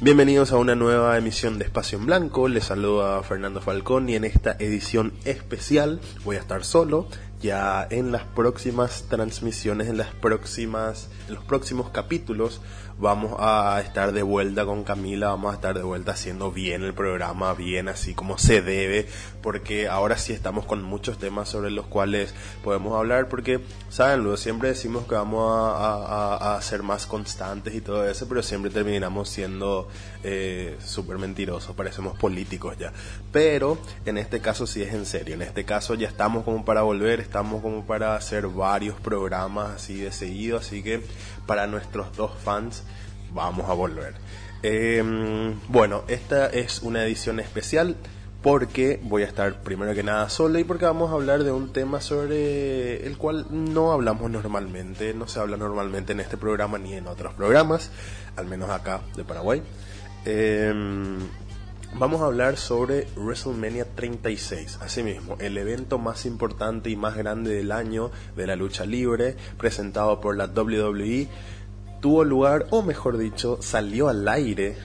Bienvenidos a una nueva emisión de Espacio en Blanco. Les saluda Fernando Falcón y en esta edición especial voy a estar solo. Ya en las próximas transmisiones, en las próximas, en los próximos capítulos, vamos a estar de vuelta con Camila, vamos a estar de vuelta haciendo bien el programa, bien así como se debe, porque ahora sí estamos con muchos temas sobre los cuales podemos hablar, porque, saben, luego siempre decimos que vamos a, a, ser más constantes y todo eso, pero siempre terminamos siendo eh, súper mentirosos, parecemos políticos ya. Pero en este caso sí es en serio, en este caso ya estamos como para volver, estamos como para hacer varios programas así de seguido, así que para nuestros dos fans vamos a volver. Em, bueno, esta es una edición especial porque voy a estar primero que nada solo y porque vamos a hablar de un tema sobre el cual no hablamos normalmente, no se habla normalmente en este programa ni en otros programas, al menos acá de Paraguay. Em, vamos a hablar sobre WrestleMania 36, asimismo, el evento más importante y más grande del año de la lucha libre, presentado por la WWE tuvo lugar, o mejor dicho, salió al aire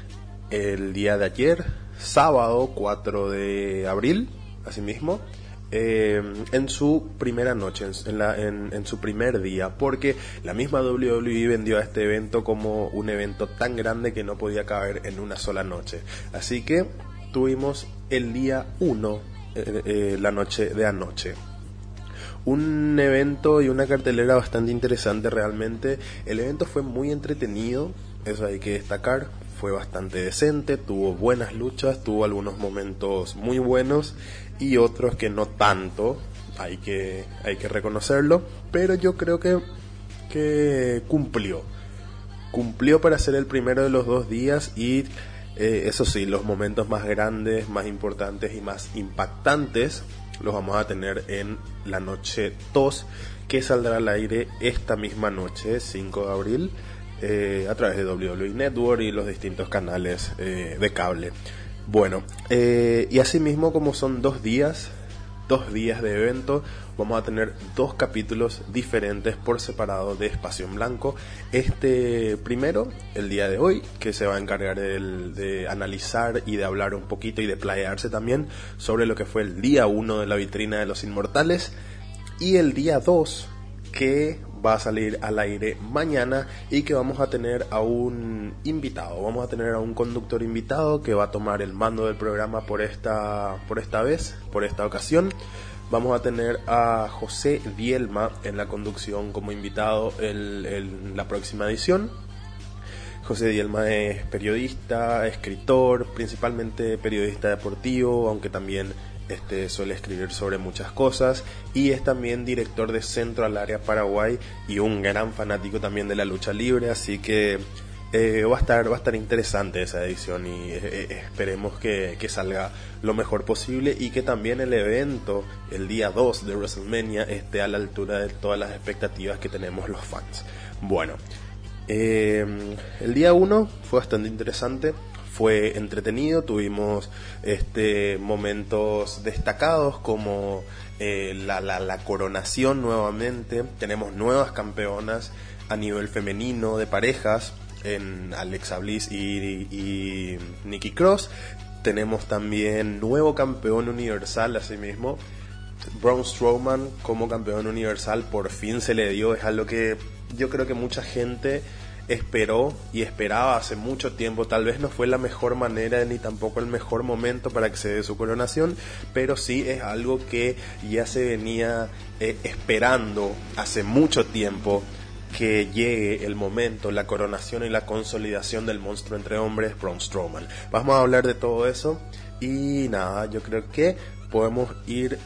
el día de ayer, sábado 4 de abril, asimismo, eh, en su primera noche, en, en, su primer día, porque la misma WWE vendió a este evento como un evento tan grande que no podía caber en una sola noche. Así que tuvimos el día 1, eh, eh, la noche de anoche un evento y una cartelera bastante interesante realmente. El evento fue muy entretenido, eso hay que destacar. Fue bastante decente, tuvo buenas luchas, tuvo algunos momentos muy buenos y otros que no tanto, hay que, hay que reconocerlo, pero yo creo que, que cumplió. Cumplió para ser el primero de los dos días y eh, eso sí, los momentos más grandes, más importantes y más impactantes los vamos a tener en la noche 2 que saldrá al aire esta misma noche, 5 de abril, eh, a través de WWE Network y los distintos canales eh, de cable. Bueno, eh, y asimismo como son dos días, dos días de evento, vamos a tener dos capítulos diferentes por separado de Espacio en Blanco. Este primero, el día de hoy, que se va a encargar de, analizar y de hablar un poquito y de playarse también sobre lo que fue el día 1 de la vitrina de los inmortales. Y el día 2, que va a salir al aire mañana y que vamos a tener a un invitado, vamos a tener a un conductor invitado que va a tomar el mando del programa por esta, por esta vez, por esta ocasión. Vamos a tener a José Dielma en la conducción como invitado en, la próxima edición. José Dielma es periodista, escritor, principalmente periodista deportivo, aunque también este, suele escribir sobre muchas cosas y es también director de Centro al Área Paraguay y un gran fanático también de la lucha libre, así que eh, va, a estar, va a estar interesante esa edición y eh, eh, esperemos que, salga lo mejor posible y que también el evento, el día 2 de WrestleMania, esté a la altura de todas las expectativas que tenemos los fans. Bueno, el día 1 fue bastante interesante fue entretenido, tuvimos este, momentos destacados como la, la, coronación nuevamente, tenemos nuevas campeonas a nivel femenino de parejas, en Alexa Bliss y, y Nikki Cross. Tenemos también nuevo campeón universal, asimismo. Braun Strowman como campeón universal por fin se le dio. Es algo que yo creo que mucha gente esperó y esperaba hace mucho tiempo. Tal vez no fue la mejor manera ni tampoco el mejor momento para que se dé su coronación, pero sí es algo que ya se venía eh, esperando hace mucho tiempo que llegue el momento, la coronación y la consolidación del monstruo entre hombres, Braun Strowman. Vamos a hablar de todo eso y nada, yo creo que podemos ir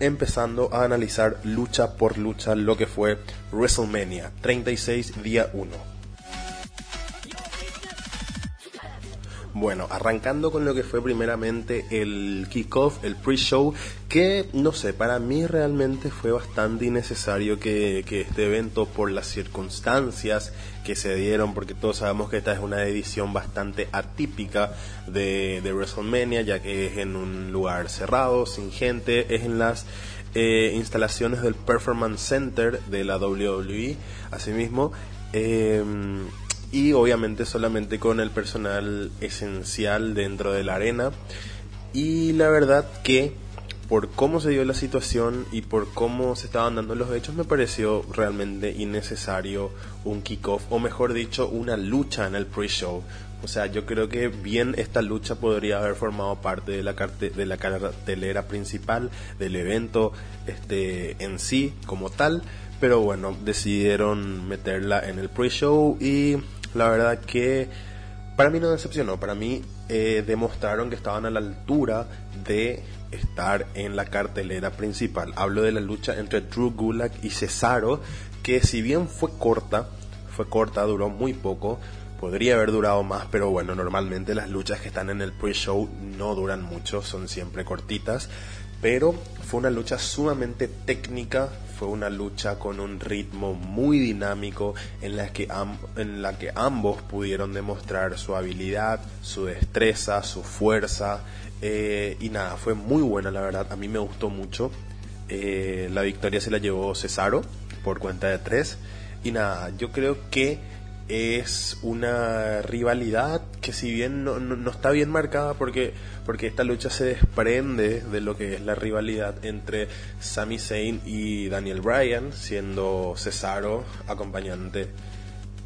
empezando a analizar lucha por lucha lo que fue WrestleMania 36 día 1. Bueno, arrancando con lo que fue primeramente el kickoff, el pre-show, que no sé, para mí realmente fue bastante innecesario que, este evento, por las circunstancias que se dieron, porque todos sabemos que esta es una edición bastante atípica de, de WrestleMania, ya que es en un lugar cerrado, sin gente, es en las eh, instalaciones del Performance Center de la WWE, asimismo. Eh, y obviamente solamente con el personal esencial dentro de la arena. Y la verdad que por cómo se dio la situación y por cómo se estaban dando los hechos, me pareció realmente innecesario un kickoff, o mejor dicho, una lucha en el pre-show. O sea, yo creo que bien esta lucha podría haber formado parte de la, de la cartelera principal del evento este, en sí como tal, pero bueno, decidieron meterla en el pre-show y la verdad que para mí no decepcionó, para mí eh, demostraron que estaban a la altura de estar en la cartelera principal. Hablo de la lucha entre Drew Gulak y Cesaro, que si bien fue corta, fue corta, duró muy poco, podría haber durado más, pero bueno, normalmente las luchas que están en el pre-show no duran mucho, son siempre cortitas, pero fue una lucha sumamente técnica, fue una lucha con un ritmo muy dinámico en la que, en la que ambos pudieron demostrar su habilidad, su destreza, su fuerza, eh, y nada, fue muy buena la verdad, a mí me gustó mucho. Eh, la victoria se la llevó Cesaro por cuenta de tres. Y nada, yo creo que es una rivalidad que si bien no, no, está bien marcada porque, porque esta lucha se desprende de lo que es la rivalidad entre Sami Zayn y Daniel Bryan, siendo Cesaro acompañante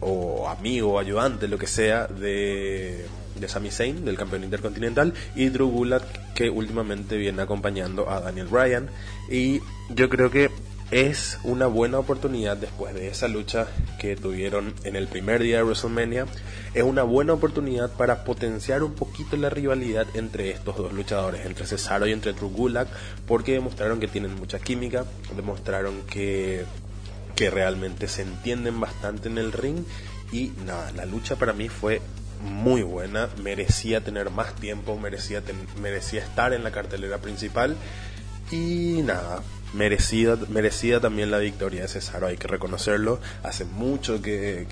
o amigo, ayudante, lo que sea, de, de Sami Zayn, del campeón intercontinental, y Drew Gulak, que últimamente viene acompañando a Daniel Bryan. Y yo creo que es una buena oportunidad después de esa lucha que tuvieron en el primer día de WrestleMania. Es una buena oportunidad para potenciar un poquito la rivalidad entre estos dos luchadores, entre Cesaro y entre Drew porque demostraron que tienen mucha química, demostraron que que realmente se entienden bastante en el ring y nada, la lucha para mí fue muy buena, merecía tener más tiempo, merecía, merecía estar en la cartelera principal y nada, merecida, merecida también la victoria de Cesaro, hay que reconocerlo, hace mucho que,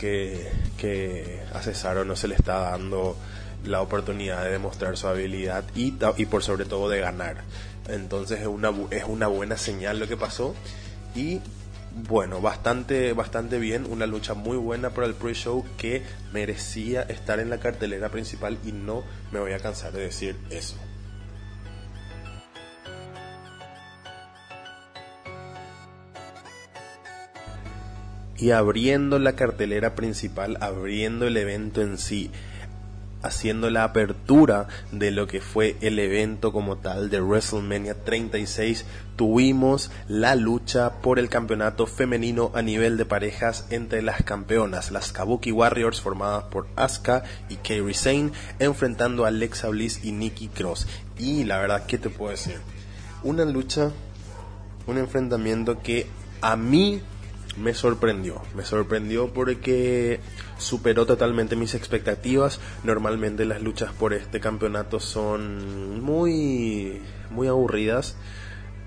que, a Cesaro no se le está dando la oportunidad de demostrar su habilidad y, y por sobre todo de ganar. Entonces es una, es una buena señal lo que pasó y bueno, bastante, bastante bien, una lucha muy buena para el pre-show que merecía estar en la cartelera principal y no me voy a cansar de decir eso. Y abriendo la cartelera principal, abriendo el evento en sí, haciendo la apertura de lo que fue el evento como tal de WrestleMania 36, tuvimos la lucha por el campeonato femenino a nivel de parejas entre las campeonas, las Kabuki Warriors formadas por Asuka y Kairi Sane, enfrentando a Alexa Bliss y Nikki Cross. Y la verdad, ¿qué te puedo decir? Una lucha, un enfrentamiento que a mí me sorprendió. Me sorprendió porque superó totalmente mis expectativas. Normalmente las luchas por este campeonato son muy, muy aburridas.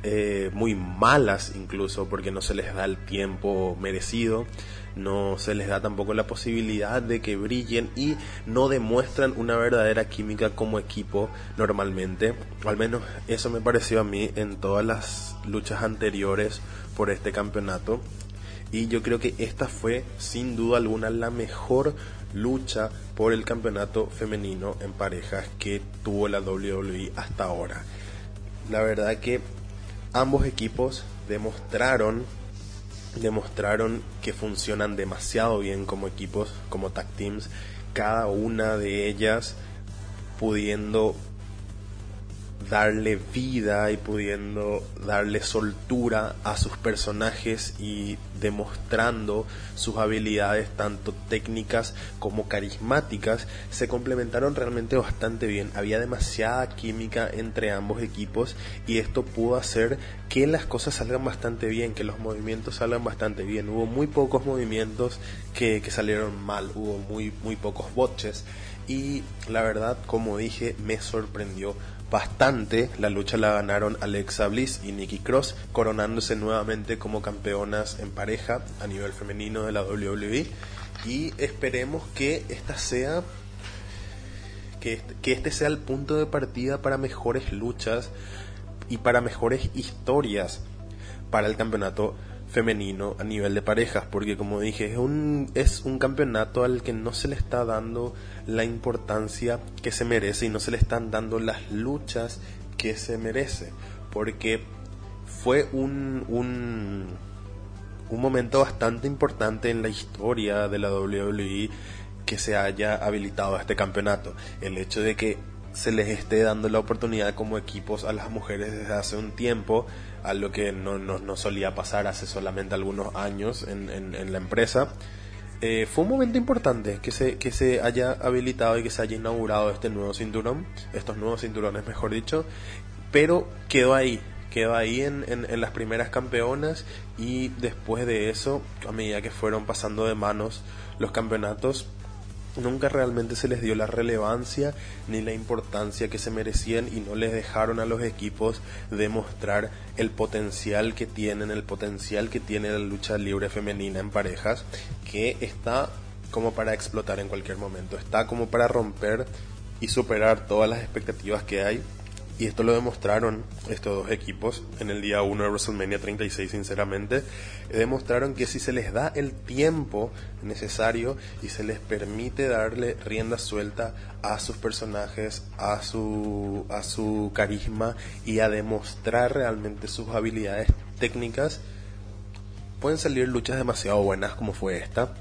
Eh, muy malas incluso porque no se les da el tiempo merecido, no se les da tampoco la posibilidad de que brillen y no demuestran una verdadera química como equipo normalmente. Al menos eso me pareció a mí en todas las luchas anteriores por este campeonato. Y yo creo que esta fue sin duda alguna la mejor lucha por el campeonato femenino en parejas que tuvo la WWE hasta ahora. La verdad que ambos equipos demostraron demostraron que funcionan demasiado bien como equipos, como tag teams, cada una de ellas pudiendo darle vida y pudiendo darle soltura a sus personajes y demostrando sus habilidades tanto técnicas como carismáticas se complementaron realmente bastante bien. Había demasiada química entre ambos equipos y esto pudo hacer que las cosas salgan bastante bien que los movimientos salgan bastante bien. Hubo muy pocos movimientos que, salieron mal hubo muy muy pocos botches. Y la verdad como dije me sorprendió bastante. La lucha la ganaron Alexa Bliss y Nikki Cross, coronándose nuevamente como campeonas en pareja a nivel femenino de la WWE. Y esperemos que esta sea. Que este, que este sea el punto de partida para mejores luchas y para mejores historias para el campeonato femenino a nivel de parejas, porque como dije, es un, es un campeonato al que no se le está dando la importancia que se merece y no se le están dando las luchas que se merece, porque fue un, un, un momento bastante importante en la historia de la WWE que se haya habilitado este campeonato. El hecho de que se les esté dando la oportunidad como equipos a las mujeres desde hace un tiempo, a lo que no, no, solía pasar hace solamente algunos años en, en, la empresa. Eh, fue un momento importante que se, que se haya habilitado y que se haya inaugurado este nuevo cinturón, estos nuevos cinturones mejor dicho, pero quedó ahí, quedó ahí en, en, en, las primeras campeonas y después de eso, a medida que fueron pasando de manos los campeonatos, nunca realmente se les dio la relevancia ni la importancia que se merecían y no les dejaron a los equipos demostrar el potencial que tienen, el potencial que tiene la lucha libre femenina en parejas, que está como para explotar en cualquier momento, está como para romper y superar todas las expectativas que hay y esto lo demostraron estos dos equipos en el día 1 de WrestleMania 36, sinceramente. Demostraron que si se les da el tiempo necesario y se les permite darle rienda suelta a sus personajes, a su, a su carisma y a demostrar realmente sus habilidades técnicas, pueden salir luchas demasiado buenas como fue esta.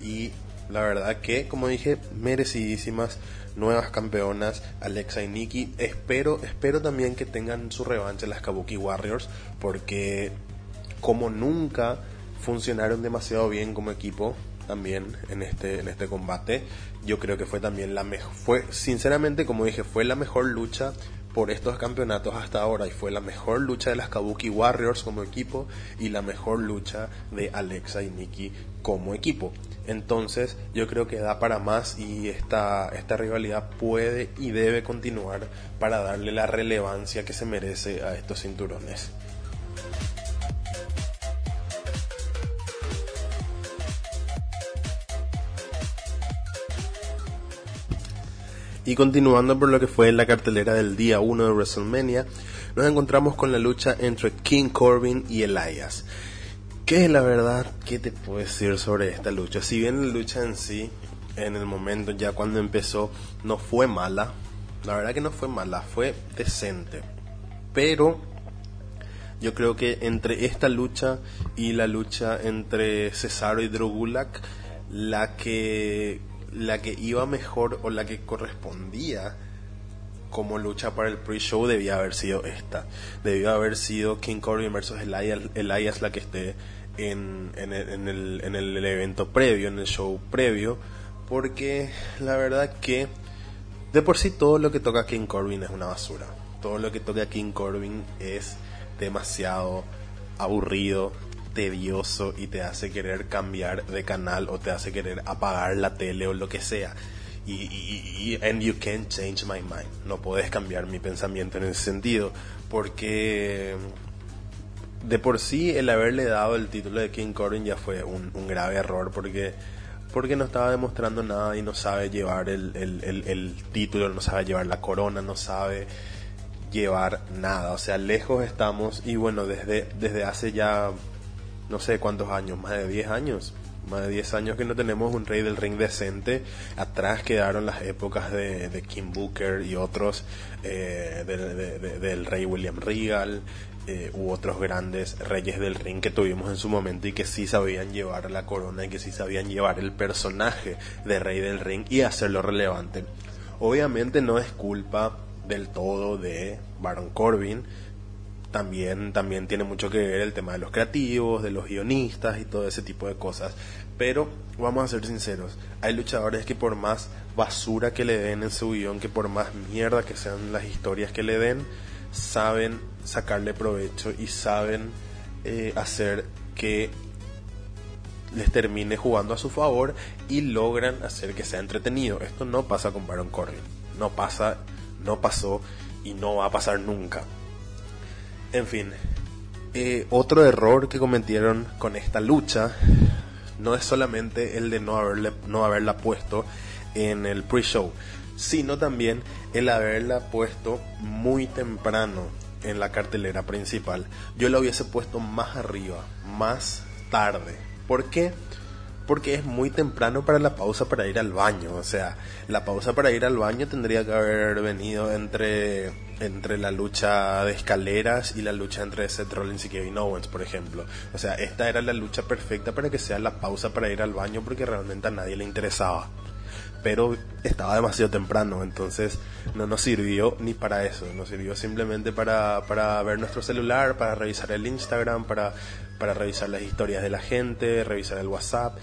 Y la verdad que, como dije, merecidísimas nuevas campeonas, Alexa y Nikki. Espero, espero también que tengan su revancha las Kabuki Warriors, porque como nunca funcionaron demasiado bien como equipo también en este en este combate. Yo creo que fue también la mejor fue sinceramente como dije, fue la mejor lucha por estos campeonatos hasta ahora y fue la mejor lucha de las Kabuki Warriors como equipo y la mejor lucha de Alexa y Nikki como equipo. Entonces yo creo que da para más y esta, esta rivalidad puede y debe continuar para darle la relevancia que se merece a estos cinturones. Y continuando por lo que fue la cartelera del día 1 de WrestleMania, nos encontramos con la lucha entre King Corbin y Elias. ¿Qué es la verdad? ¿Qué te puedo decir sobre esta lucha? Si bien la lucha en sí, en el momento ya cuando empezó, no fue mala, la verdad que no fue mala, fue decente. Pero yo creo que entre esta lucha y la lucha entre Cesaro y Drogulak, la que la que iba mejor o la que correspondía como lucha para el pre-show debía haber sido esta. Debió haber sido King Corbin versus Elias, Elias la que esté en, en, el, en, el, en el evento previo, en el show previo, porque la verdad que de por sí todo lo que toca King Corbin es una basura. Todo lo que toca King Corbin es demasiado aburrido, tedioso y te hace querer cambiar de canal o te hace querer apagar la tele o lo que sea. Y, and you can't change my mind. No puedes cambiar mi pensamiento en ese sentido. Porque de por sí el haberle dado el título de King Corbin ya fue un, grave error. Porque, porque no estaba demostrando nada y no sabe llevar el, el, el título, no sabe llevar la corona, no sabe llevar nada. O sea, lejos estamos. Y bueno, desde, desde hace ya no sé cuántos años, más de 10 años. Más de 10 años que no tenemos un rey del ring decente. Atrás quedaron las épocas de, de Kim Booker y otros eh, del rey William Regal eh, u otros grandes reyes del ring que tuvimos en su momento y que sí sabían llevar la corona y que sí sabían llevar el personaje de rey del ring y hacerlo relevante. Obviamente no es culpa del todo de Baron Corbin también, también tiene mucho que ver el tema de los creativos, de los guionistas y todo ese tipo de cosas. Pero vamos a ser sinceros, hay luchadores que por más basura que le den en su guion, que por más mierda que sean las historias que le den, saben sacarle provecho y saben eh, hacer que les termine jugando a su favor y logran hacer que sea entretenido. Esto no pasa con Baron Corbin, no pasa, no pasó y no va a pasar nunca. En fin, eh, otro error que cometieron con esta lucha no es solamente el de no, haberle, no haberla puesto en el pre-show, sino también el haberla puesto muy temprano en la cartelera principal. Yo lo hubiese puesto más arriba, más tarde. ¿Por qué? Porque es muy temprano para la pausa para ir al baño. O sea, la pausa para ir al baño tendría que haber venido entre, entre la lucha de escaleras y la lucha entre Seth Rollins y Kevin Owens, por ejemplo. O sea, esta era la lucha perfecta para que sea la pausa para ir al baño porque realmente a nadie le interesaba pero estaba demasiado temprano, entonces no nos sirvió ni para eso, nos sirvió simplemente para, para ver nuestro celular, para revisar el Instagram, para, para revisar las historias de la gente, revisar el WhatsApp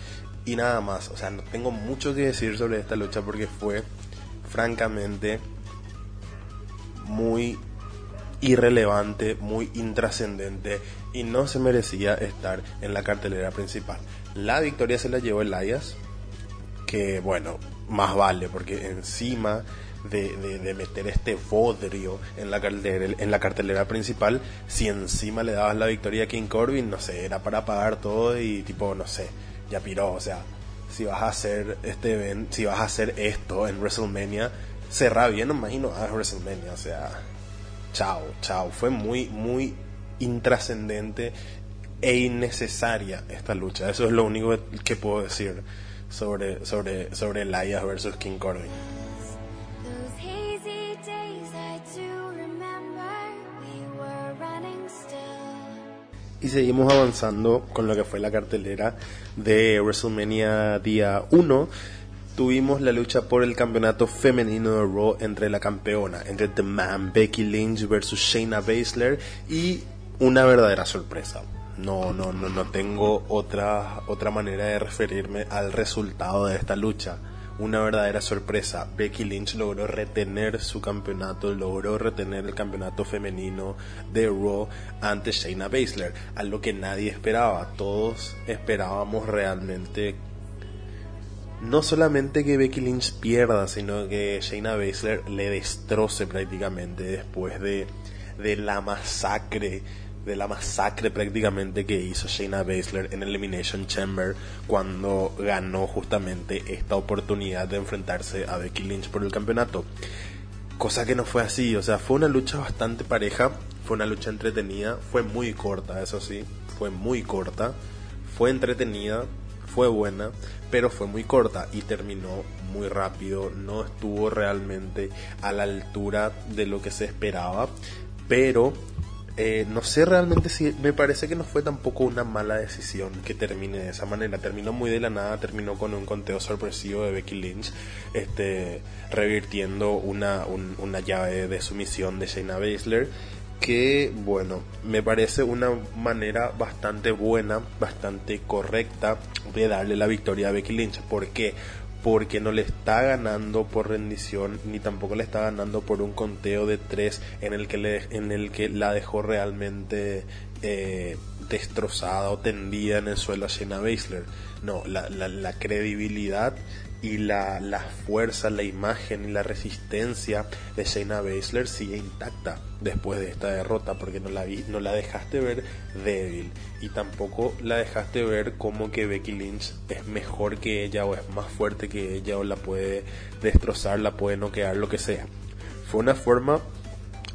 y nada más. O sea, no tengo mucho que decir sobre esta lucha porque fue francamente muy irrelevante, muy intrascendente y no se merecía estar en la cartelera principal. La victoria se la llevó Elias, que bueno, más vale, porque encima de, meter este bodrio en la, cartelera, en la cartelera principal, si encima le dabas la victoria a King Corbin, no sé, era para pagar todo y tipo, no sé, ya piró, o sea, si vas a hacer este event, si vas a hacer esto en WrestleMania, cerra bien, no imagino a WrestleMania, o sea, chao, chao, fue muy, muy intrascendente e innecesaria esta lucha, eso es lo único que puedo decir sobre, sobre, sobre Elias versus King Corbin. Y seguimos avanzando con lo que fue la cartelera de WrestleMania día 1. Tuvimos la lucha por el campeonato femenino de Raw entre la campeona, entre The Man Becky Lynch versus Shayna Baszler y una verdadera sorpresa no, no, no, no tengo otra, otra manera de referirme al resultado de esta lucha. Una verdadera sorpresa. Becky Lynch logró retener su campeonato, logró retener el campeonato femenino de Raw ante Shayna Baszler, algo que nadie esperaba. Todos esperábamos realmente no solamente que Becky Lynch pierda, sino que Shayna Baszler le destroce prácticamente después de, de la masacre de la masacre prácticamente que hizo Shayna Baszler en Elimination Chamber cuando ganó justamente esta oportunidad de enfrentarse a Becky Lynch por el campeonato. Cosa que no fue así, o sea, fue una lucha bastante pareja, fue una lucha entretenida, fue muy corta, eso sí, fue muy corta, fue entretenida, fue buena, pero fue muy corta y terminó muy rápido, no estuvo realmente a la altura de lo que se esperaba, pero eh, no sé realmente si me parece que no fue tampoco una mala decisión que termine de esa manera. Terminó muy de la nada, terminó con un conteo sorpresivo de Becky Lynch, este, revirtiendo una, una llave de sumisión de Shayna Baszler. Que bueno, me parece una manera bastante buena, bastante correcta de darle la victoria a Becky Lynch. ¿Por qué? porque no le está ganando por rendición ni tampoco le está ganando por un conteo de tres en el que, en el que la dejó realmente eh, destrozada o tendida en el suelo a Shayna Baszler. No, la, la credibilidad y la, fuerza, la imagen y la resistencia de Shayna Baszler sigue intacta después de esta derrota porque no la, vi, no la dejaste ver débil y tampoco la dejaste ver como que Becky Lynch es mejor que ella o es más fuerte que ella o la puede destrozar, la puede noquear, lo que sea. Fue una forma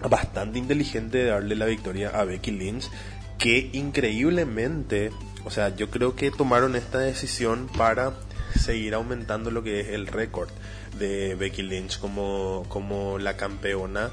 bastante inteligente de darle la victoria a Becky Lynch que increíblemente, o sea, yo creo que tomaron esta decisión para seguir aumentando lo que es el récord de Becky Lynch como, como la campeona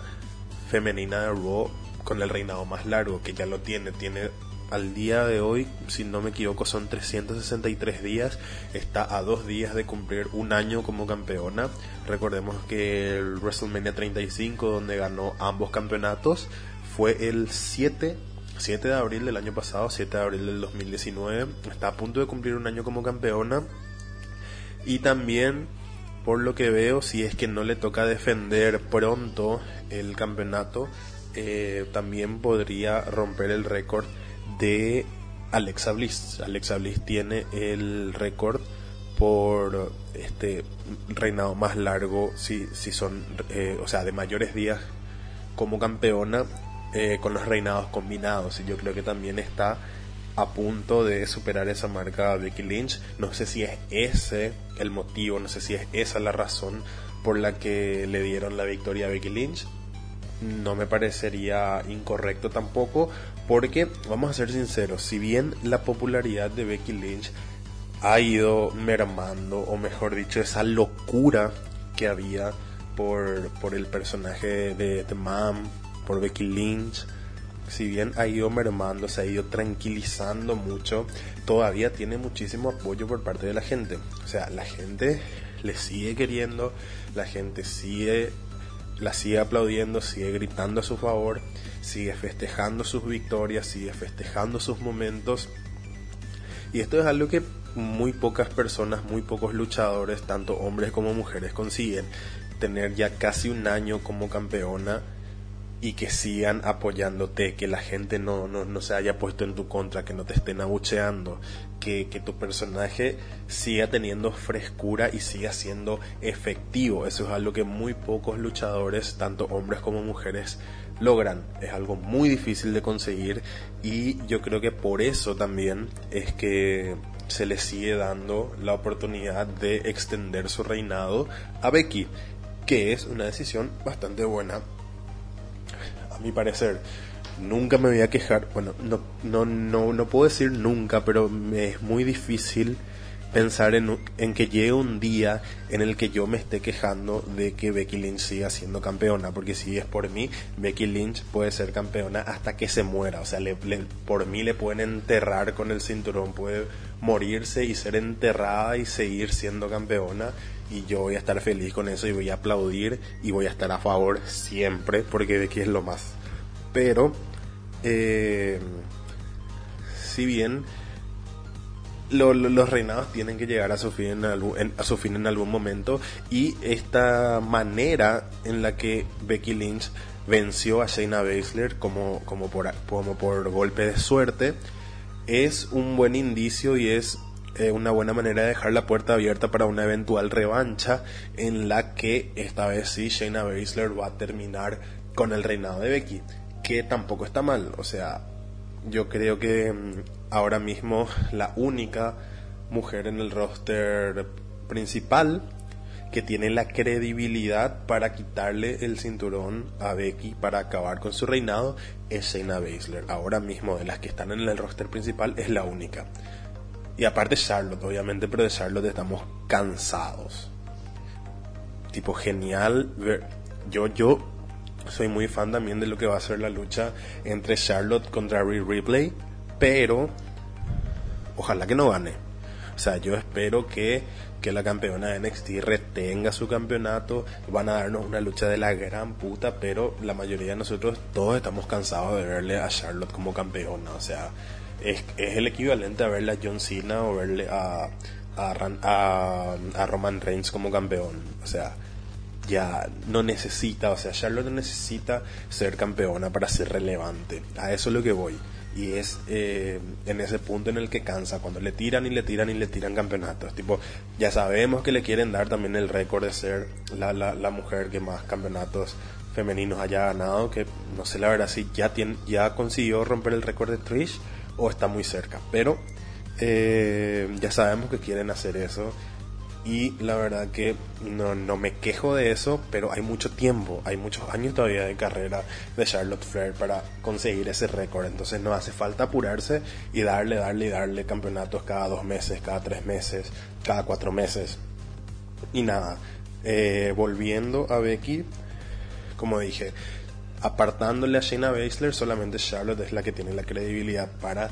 femenina de Raw con el reinado más largo, que ya lo tiene, tiene al día de hoy, si no me equivoco, son 363 días. Está a dos días de cumplir un año como campeona. Recordemos que el WrestleMania 35, donde ganó ambos campeonatos, fue el 7, 7 de abril del año pasado, 7 de abril del 2019. Está a punto de cumplir un año como campeona. Y también, por lo que veo, si es que no le toca defender pronto el campeonato, eh, también podría romper el récord de Alexa Bliss. Alexa Bliss tiene el récord por este reinado más largo, si, si son, eh, o sea, de mayores días como campeona eh, con los reinados combinados. Y yo creo que también está a punto de superar esa marca Becky Lynch. No sé si es ese el motivo, no sé si es esa la razón por la que le dieron la victoria a Becky Lynch. no me parecería incorrecto tampoco, porque vamos a ser sinceros, si bien la popularidad de Becky Lynch ha ido mermando, o mejor dicho, esa locura que había por, por el personaje de The Mom, por Becky Lynch, si bien ha ido mermando, se ha ido tranquilizando mucho, todavía tiene muchísimo apoyo por parte de la gente. O sea, la gente le sigue queriendo, la gente sigue la sigue aplaudiendo, sigue gritando a su favor, sigue festejando sus victorias, sigue festejando sus momentos. Y esto es algo que muy pocas personas, muy pocos luchadores, tanto hombres como mujeres, consiguen. Tener ya casi un año como campeona y que sigan apoyándote, que la gente no, no, no, se haya puesto en tu contra, que no te estén abucheando, que, que, tu personaje siga teniendo frescura y siga siendo efectivo. Eso es algo que muy pocos luchadores, tanto hombres como mujeres, logran. Es algo muy difícil de conseguir y yo creo que por eso también es que se le sigue dando la oportunidad de extender su reinado a Becky, que es una decisión bastante buena mi parecer, nunca me voy a quejar. Bueno, no, no, no, no puedo decir nunca, pero me es muy difícil pensar en, en, que llegue un día en el que yo me esté quejando de que Becky Lynch siga siendo campeona, porque si es por mí, Becky Lynch puede ser campeona hasta que se muera, o sea, le, por mí le pueden enterrar con el cinturón, puede morirse y ser enterrada y seguir siendo campeona y yo voy a estar feliz con eso y voy a aplaudir y voy a estar a favor siempre porque Becky es lo más. Pero, eh, si bien los reinados tienen que llegar a su, fin en a su fin en algún momento y esta manera en la que Becky Lynch venció a Shayna Baszler como, como, por, como por golpe de suerte es un buen indicio y es eh, una buena manera de dejar la puerta abierta para una eventual revancha en la que esta vez sí Shayna Baszler va a terminar con el reinado de Becky, que tampoco está mal, o sea, yo creo que mm, ahora mismo la única mujer en el roster principal que tiene la credibilidad para quitarle el cinturón a Becky para acabar con su reinado es Shayna Baszler. Ahora mismo de las que están en el roster principal es la única. Y aparte Charlotte, obviamente, pero de Charlotte estamos cansados. Tipo, genial ver. Yo, yo soy muy fan también de lo que va a ser la lucha entre Charlotte contra Rhea Ripley, pero ojalá que no gane. O sea, yo espero que, que la campeona de NXT retenga su campeonato. Van a darnos una lucha de la gran puta, pero la mayoría de nosotros todos estamos cansados de verle a Charlotte como campeona. O sea, es, es el equivalente a verle a John Cena o verle a, a, a, Roman Reigns como campeón. O sea, ya no necesita, o sea, Charlotte necesita ser campeona para ser relevante. A eso es lo que voy. Y es eh, en ese punto en el que cansa, cuando le tiran y le tiran y le tiran campeonatos. Tipo, ya sabemos que le quieren dar también el récord de ser la, la, la mujer que más campeonatos femeninos haya ganado, que no sé la verdad si ya, tiene, ya consiguió romper el récord de Trish o está muy cerca. Pero eh, ya sabemos que quieren hacer eso y la verdad que no, no, me quejo de eso, pero hay mucho tiempo, hay muchos años todavía de carrera de Charlotte Flair para conseguir ese récord, entonces no hace falta apurarse y darle, darle y darle campeonatos cada dos meses, cada tres meses, cada cuatro meses. Y nada, eh, volviendo a Becky, como dije, apartándole a Shayna Baszler, solamente Charlotte es la que tiene la credibilidad para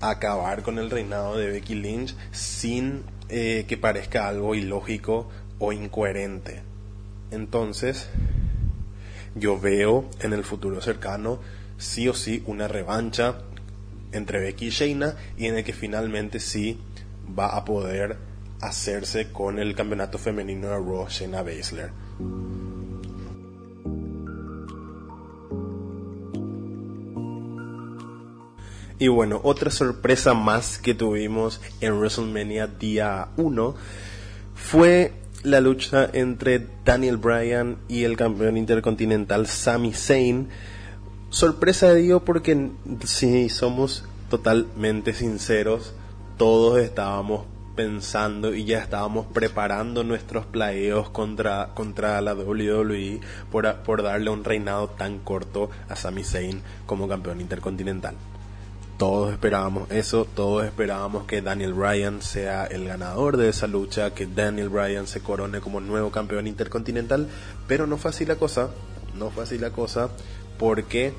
acabar con el reinado de Becky Lynch sin eh, que parezca algo ilógico o incoherente. Entonces, yo veo en el futuro cercano sí o sí una revancha entre Becky y Shayna y en el que finalmente sí va a poder hacerse con el campeonato femenino de Raw Shayna Baszler. Y bueno, otra sorpresa más que tuvimos en WrestleMania día 1 fue la lucha entre Daniel Bryan y el campeón intercontinental Sami Zayn. Sorpresa digo porque si somos totalmente sinceros, todos estábamos pensando y ya estábamos preparando nuestros playeos contra, contra la WWE por, por darle un reinado tan corto a Sami Zayn como campeón intercontinental. Todos esperábamos eso, todos esperábamos que Daniel Bryan sea el ganador de esa lucha, que Daniel Bryan se corone como nuevo campeón intercontinental, pero no fue así la cosa, no fue así la cosa, porque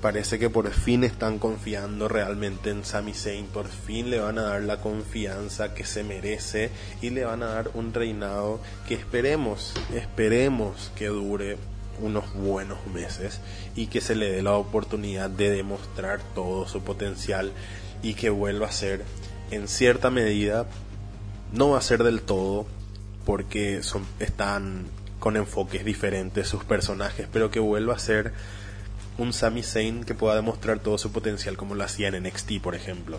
parece que por fin están confiando realmente en Sami Zayn, por fin le van a dar la confianza que se merece y le van a dar un reinado que esperemos, esperemos que dure unos buenos meses y que se le dé la oportunidad de demostrar todo su potencial y que vuelva a ser en cierta medida no va a ser del todo porque son están con enfoques diferentes sus personajes pero que vuelva a ser un Sami Zayn que pueda demostrar todo su potencial como lo hacía en NXT, por ejemplo.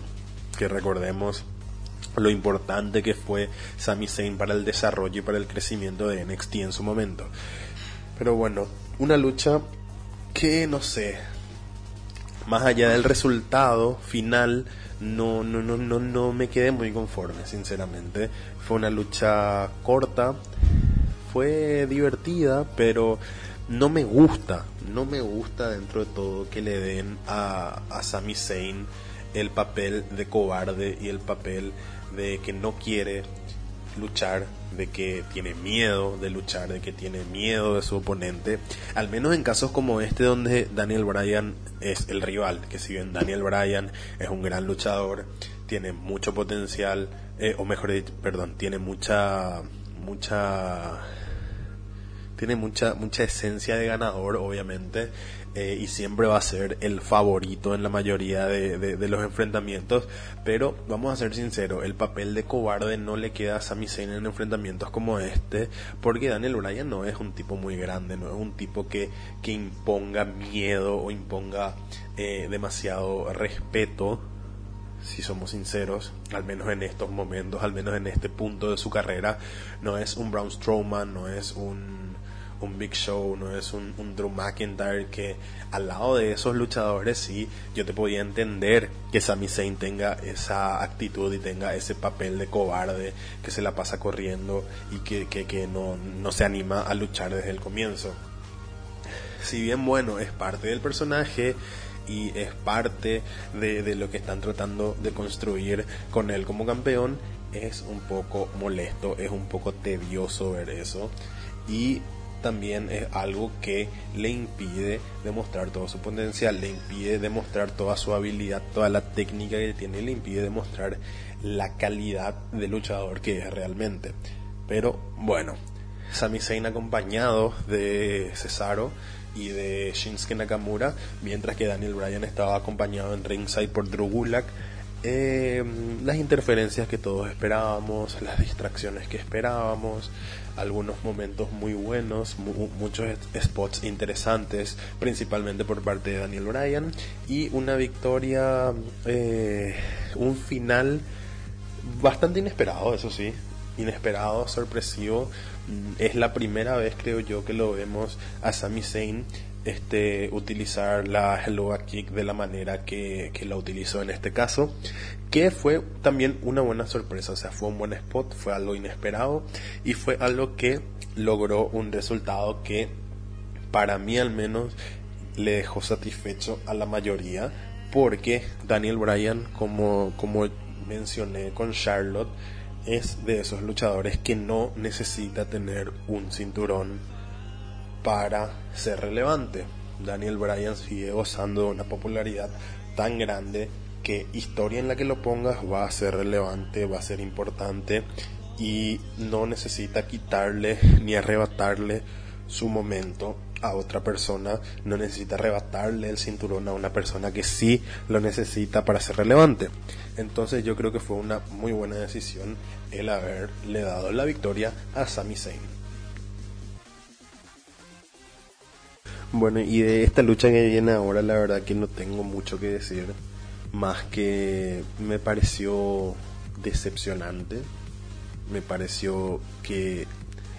Que recordemos lo importante que fue Sami Zayn para el desarrollo y para el crecimiento de NXT en su momento. Pero bueno, una lucha que no sé, más allá del resultado final, no, no, no, no, no me quedé muy conforme, sinceramente. Fue una lucha corta, fue divertida, pero no me gusta, no me gusta dentro de todo que le den a, a Sami Zayn el papel de cobarde y el papel de que no quiere luchar, de que tiene miedo de luchar, de que tiene miedo de su oponente, al menos en casos como este donde Daniel Bryan es el rival, que si bien Daniel Bryan es un gran luchador, tiene mucho potencial, eh, o mejor dicho, perdón, tiene mucha, mucha tiene mucha, mucha esencia de ganador, obviamente, eh, y siempre va a ser el favorito en la mayoría de, de, los enfrentamientos, pero vamos a ser sinceros, el papel de cobarde no le queda a Sami Zayn en enfrentamientos como este, porque Daniel Bryan no es un tipo muy grande, no es un tipo que, que imponga miedo o imponga eh, demasiado respeto si somos sinceros, al menos en estos momentos, al menos en este punto de su carrera, no es un Braun Strowman, no es un un Big Show, no es un, un, Drew McIntyre que al lado de esos luchadores sí, yo te podía entender que Sami Zayn tenga esa actitud y tenga ese papel de cobarde que se la pasa corriendo y que, que, que no, no se anima a luchar desde el comienzo. Si bien bueno, es parte del personaje, y es parte de, de, lo que están tratando de construir con él como campeón, es un poco molesto, es un poco tedioso ver eso. Y también es algo que le impide demostrar todo su potencial, le impide demostrar toda su habilidad, toda la técnica que tiene, le impide demostrar la calidad de luchador que es realmente. Pero bueno, Sami Zayn acompañado de Cesaro y de Shinsuke Nakamura, mientras que Daniel Bryan estaba acompañado en ringside por Drew Gulak. Eh, las interferencias que todos esperábamos, las distracciones que esperábamos, algunos momentos muy buenos, muchos spots interesantes, principalmente por parte de Daniel Bryan, y una victoria, eh, un final bastante inesperado, eso sí, inesperado, sorpresivo. Mm, es la primera vez, creo yo, que lo vemos a Sami Zayn este, utilizar la Hello Kick de la manera que, que la utilizó en este caso que fue también una buena sorpresa, o sea, fue un buen spot, fue algo inesperado y fue algo que logró un resultado que para mí al menos le dejó satisfecho a la mayoría porque Daniel Bryan, como, como mencioné con Charlotte, es de esos luchadores que no necesita tener un cinturón para ser relevante. Daniel Bryan sigue gozando de una popularidad tan grande que historia en la que lo pongas va a ser relevante, va a ser importante y no necesita quitarle ni arrebatarle su momento a otra persona, no necesita arrebatarle el cinturón a una persona que sí lo necesita para ser relevante. Entonces yo creo que fue una muy buena decisión el haberle dado la victoria a Sami Zayn. Bueno, y de esta lucha que viene ahora, la verdad que no tengo mucho que decir más que me pareció decepcionante, me pareció que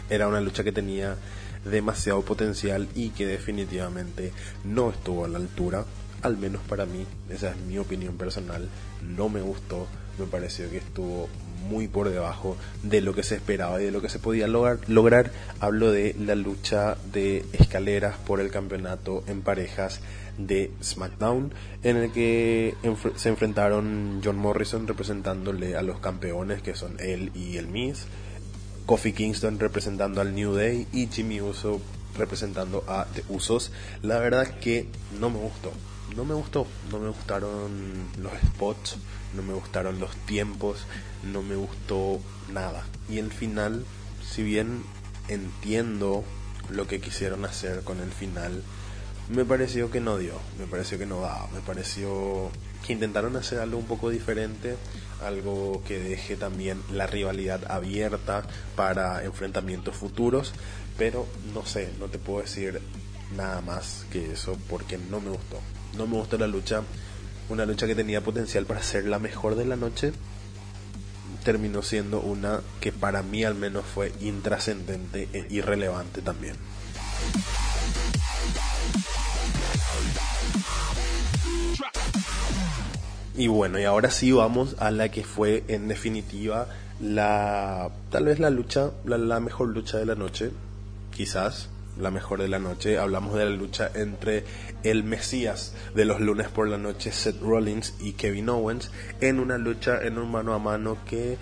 era una lucha que tenía demasiado potencial y que definitivamente no estuvo a la altura, al menos para mí, esa es mi opinión personal, no me gustó, me pareció que estuvo muy por debajo de lo que se esperaba y de lo que se podía lograr. lograr. Hablo de la lucha de escaleras por el campeonato en parejas de SmackDown, en el que se enfrentaron John Morrison representándole a los campeones que son él y el Miz, Kofi Kingston representando al New Day y Jimmy Uso representando a The Usos. La verdad que no me gustó. No me gustó, no me gustaron los spots, no me gustaron los tiempos, no me gustó nada. Y el final, si bien entiendo lo que quisieron hacer con el final, me pareció que no dio, me pareció que no daba, me pareció que intentaron hacer algo un poco diferente, algo que deje también la rivalidad abierta para enfrentamientos futuros, pero no sé, no te puedo decir nada más que eso porque no me gustó. No me gustó la lucha, una lucha que tenía potencial para ser la mejor de la noche, terminó siendo una que para mí al menos fue intrascendente e irrelevante también. Y bueno, y ahora sí vamos a la que fue en definitiva la tal vez la lucha, la, mejor lucha de la noche, quizás la mejor de la noche. Hablamos de la lucha entre el Mesías de los lunes por la noche, Seth Rollins y Kevin Owens, en una lucha en un mano a mano que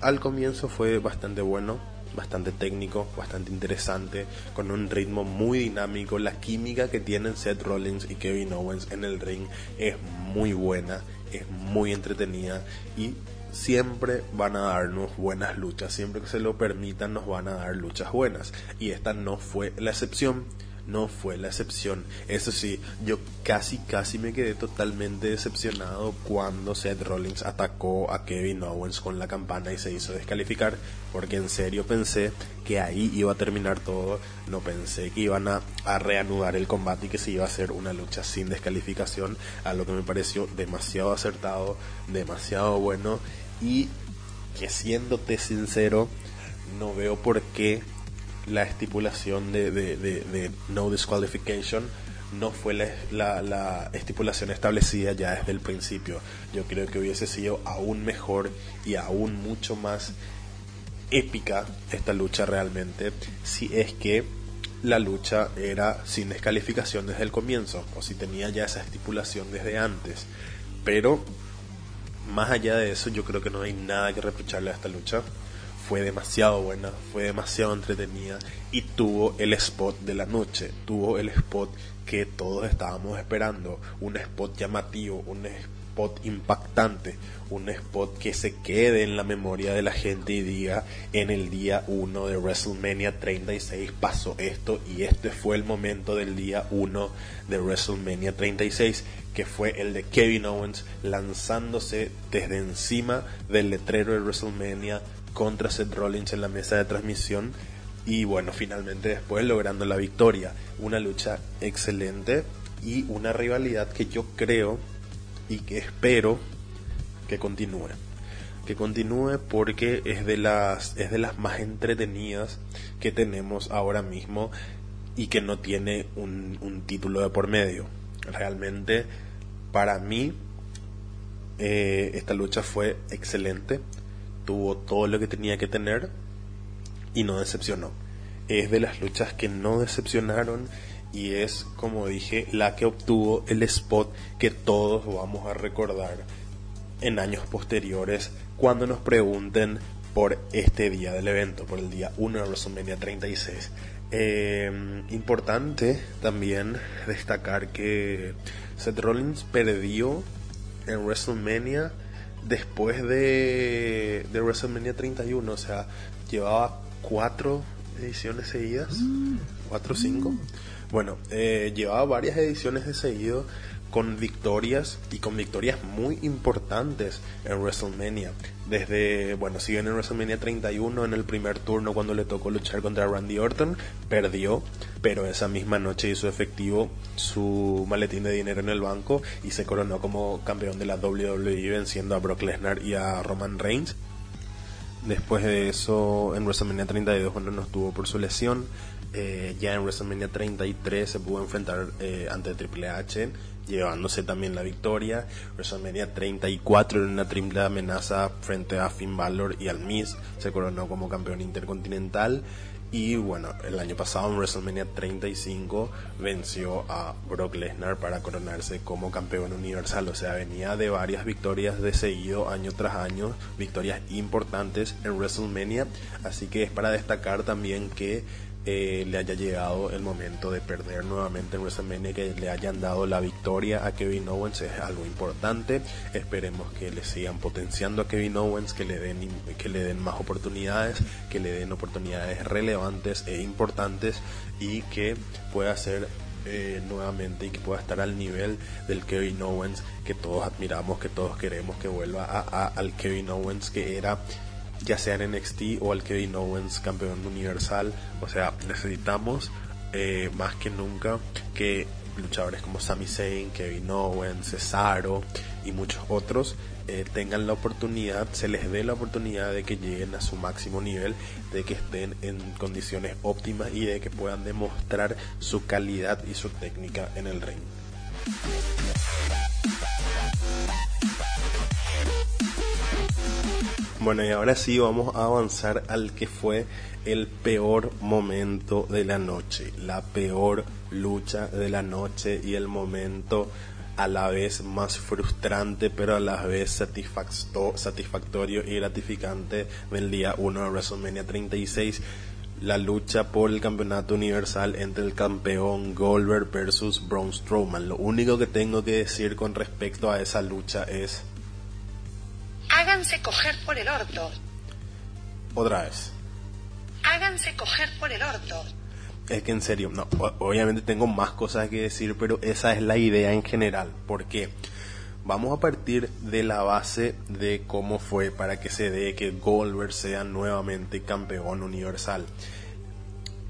al comienzo fue bastante bueno, bastante técnico, bastante interesante, con un ritmo muy dinámico. La química que tienen Seth Rollins y Kevin Owens en el ring es muy buena, es muy entretenida y siempre van a darnos buenas luchas, siempre que se lo permitan nos van a dar luchas buenas. Y esta no fue la excepción no fue la excepción. Eso sí, yo casi, casi me quedé totalmente decepcionado cuando Seth Rollins atacó a Kevin Owens con la campana y se hizo descalificar, porque en serio pensé que ahí iba a terminar todo, no pensé que iban a, a reanudar el combate y que se iba a hacer una lucha sin descalificación, a lo que me pareció demasiado acertado, demasiado bueno y que siéndote sincero, no veo por qué la estipulación de, de, no disqualification no fue la, la, estipulación establecida ya desde el principio. Yo creo que hubiese sido aún mejor y aún mucho más épica esta lucha realmente si es que la lucha era sin descalificación desde el comienzo o si tenía ya esa estipulación desde antes. Pero más allá de eso yo creo que no hay nada que reprocharle a esta lucha. Fue demasiado buena, fue demasiado entretenida y tuvo el spot de la noche, tuvo el spot que todos estábamos esperando, un spot llamativo, un spot impactante, un spot que se quede en la memoria de la gente y diga en el día 1 de WrestleMania 36 pasó esto y este fue el momento del día 1 de WrestleMania 36 que fue el de Kevin Owens lanzándose desde encima del letrero de WrestleMania contra Seth Rollins en la mesa de transmisión y bueno, finalmente después logrando la victoria. Una lucha excelente y una rivalidad que yo creo y que espero que continúe. Que continúe porque es de las, es de las más entretenidas que tenemos ahora mismo y que no tiene un, un título de por medio. Realmente, para mí, eh, esta lucha fue excelente tuvo todo lo que tenía que tener y no decepcionó. Es de las luchas que no decepcionaron y es, como dije, la que obtuvo el spot que todos vamos a recordar en años posteriores cuando nos pregunten por este día del evento, por el día 1 de WrestleMania 36. Eh, importante también destacar que Seth Rollins perdió en WrestleMania después de, de WrestleMania 31, o sea, llevaba cuatro ediciones seguidas, mm. cuatro o cinco. Bueno, eh, llevaba varias ediciones de seguido con victorias y con victorias muy importantes en WrestleMania. Desde, bueno, si bien en WrestleMania 31 en el primer turno cuando le tocó luchar contra Randy Orton, perdió, pero esa misma noche hizo efectivo su maletín de dinero en el banco y se coronó como campeón de la WWE venciendo a Brock Lesnar y a Roman Reigns. Después de eso, en WrestleMania 32, cuando no estuvo por su lesión, eh, ya en WrestleMania 33 se pudo enfrentar eh, ante Triple H, llevándose también la victoria. WrestleMania 34 en una triple amenaza frente a Finn Balor y al Miz, se coronó como campeón intercontinental. Y bueno, el año pasado en WrestleMania 35 venció a Brock Lesnar para coronarse como campeón universal. O sea, venía de varias victorias de seguido año tras año, victorias importantes en WrestleMania. Así que es para destacar también que eh, le haya llegado el momento de perder nuevamente en WrestleMania, que le hayan dado la victoria a Kevin Owens es algo importante. Esperemos que le sigan potenciando a Kevin Owens, que le den, que le den más oportunidades, que le den oportunidades relevantes e importantes y que pueda ser eh, nuevamente y que pueda estar al nivel del Kevin Owens que todos admiramos, que todos queremos que vuelva a, al Kevin Owens que era ya sea en NXT o al Kevin Owens campeón universal. O sea, necesitamos eh, más que nunca que luchadores como Sami Zayn, Kevin Owens, Cesaro y muchos otros eh, tengan la oportunidad, se les dé la oportunidad de que lleguen a su máximo nivel, de que estén en condiciones óptimas y de que puedan demostrar su calidad y su técnica en el ring. Bueno, y ahora sí vamos a avanzar al que fue el peor momento de la noche, la peor lucha de la noche y el momento a la vez más frustrante, pero a la vez satisfactorio y gratificante del día 1 de WrestleMania 36 la lucha por el campeonato universal entre el campeón Goldberg versus Braun Strowman. Lo único que tengo que decir con respecto a esa lucha es Háganse coger por el orto. Otra vez. Háganse coger por el orto. Es que en serio, no, obviamente tengo más cosas que decir, pero esa es la idea en general. porque Vamos a partir de la base de cómo fue para que se dé que Goldberg sea nuevamente campeón universal.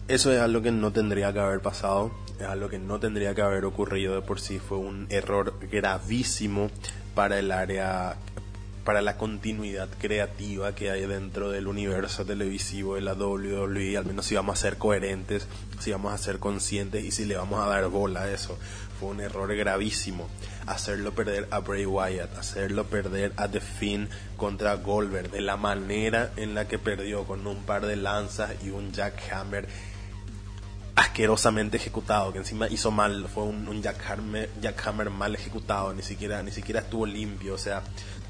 Eso es algo que no tendría que haber pasado, es algo que no tendría que haber ocurrido de por sí, fue un error gravísimo para el área para la continuidad creativa que hay dentro del universo televisivo de la WWE, al menos si vamos a ser coherentes, si vamos a ser conscientes y si le vamos a dar bola a eso. Fue un error gravísimo hacerlo perder a Bray Wyatt, hacerlo perder a The Finn contra Goldberg, de la manera en la que perdió con un par de lanzas y un jackhammer asquerosamente ejecutado, que encima hizo mal, fue un, un jackhammer, jackhammer mal ejecutado, ni siquiera, ni siquiera estuvo limpio, o sea,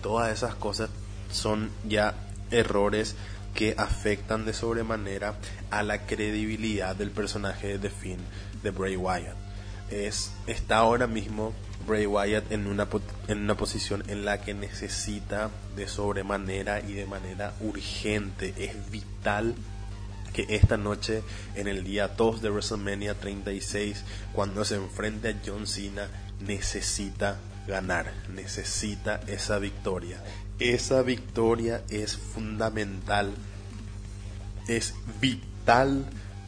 todas esas cosas son ya errores que afectan de sobremanera a la credibilidad del personaje de Finn de Bray Wyatt. Es, está ahora mismo Bray Wyatt en una, en una posición en la que necesita de sobremanera y de manera urgente, es vital que esta noche en el día 2 de WrestleMania 36 cuando se enfrente a John Cena necesita ganar, necesita esa victoria. Esa victoria es fundamental, es vital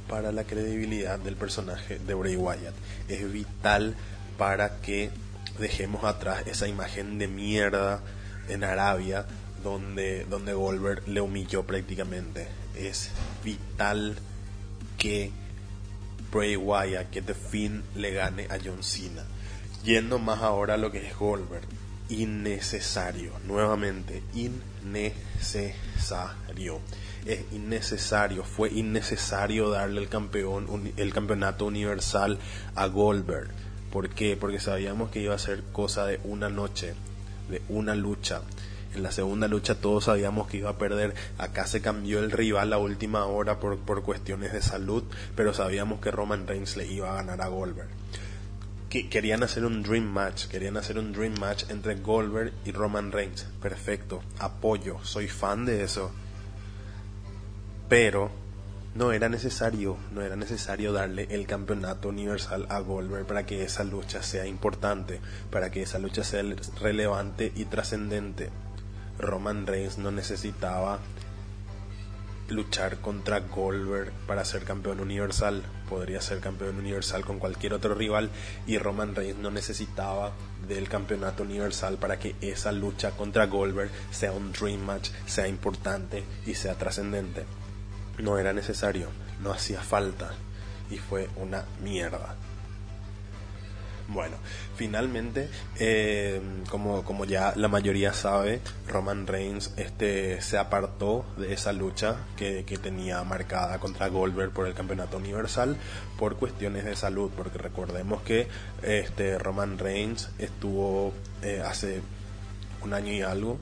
para la credibilidad del personaje de Bray Wyatt. Es vital para que dejemos atrás esa imagen de mierda en Arabia donde, donde Goldberg le humilló prácticamente. Es vital que Bray Wyatt, que The Finn le gane a John Cena Yendo más ahora a lo que es Goldberg. Innecesario, nuevamente, innecesario. Es innecesario, fue innecesario darle el, campeón, el campeonato universal a Goldberg. ¿Por qué? Porque sabíamos que iba a ser cosa de una noche, de una lucha. En la segunda lucha todos sabíamos que iba a perder. Acá se cambió el rival a última hora por, por cuestiones de salud, pero sabíamos que Roman Reigns le iba a ganar a Goldberg querían hacer un dream match, querían hacer un dream match entre Goldberg y Roman Reigns. Perfecto, apoyo, soy fan de eso. Pero no era necesario, no era necesario darle el campeonato universal a Goldberg para que esa lucha sea importante, para que esa lucha sea relevante y trascendente. Roman Reigns no necesitaba luchar contra Goldberg para ser campeón universal. Podría ser campeón universal con cualquier otro rival y Roman Reigns no necesitaba del campeonato universal para que esa lucha contra Goldberg sea un dream match, sea importante y sea trascendente. No era necesario, no hacía falta. y fue una mierda. Bueno, finalmente, eh, como, como ya la mayoría sabe, Roman Reigns este, se apartó de esa lucha que, que tenía marcada contra Goldberg por el campeonato universal por cuestiones de salud, porque recordemos que este, Roman Reigns estuvo eh, hace un año y algo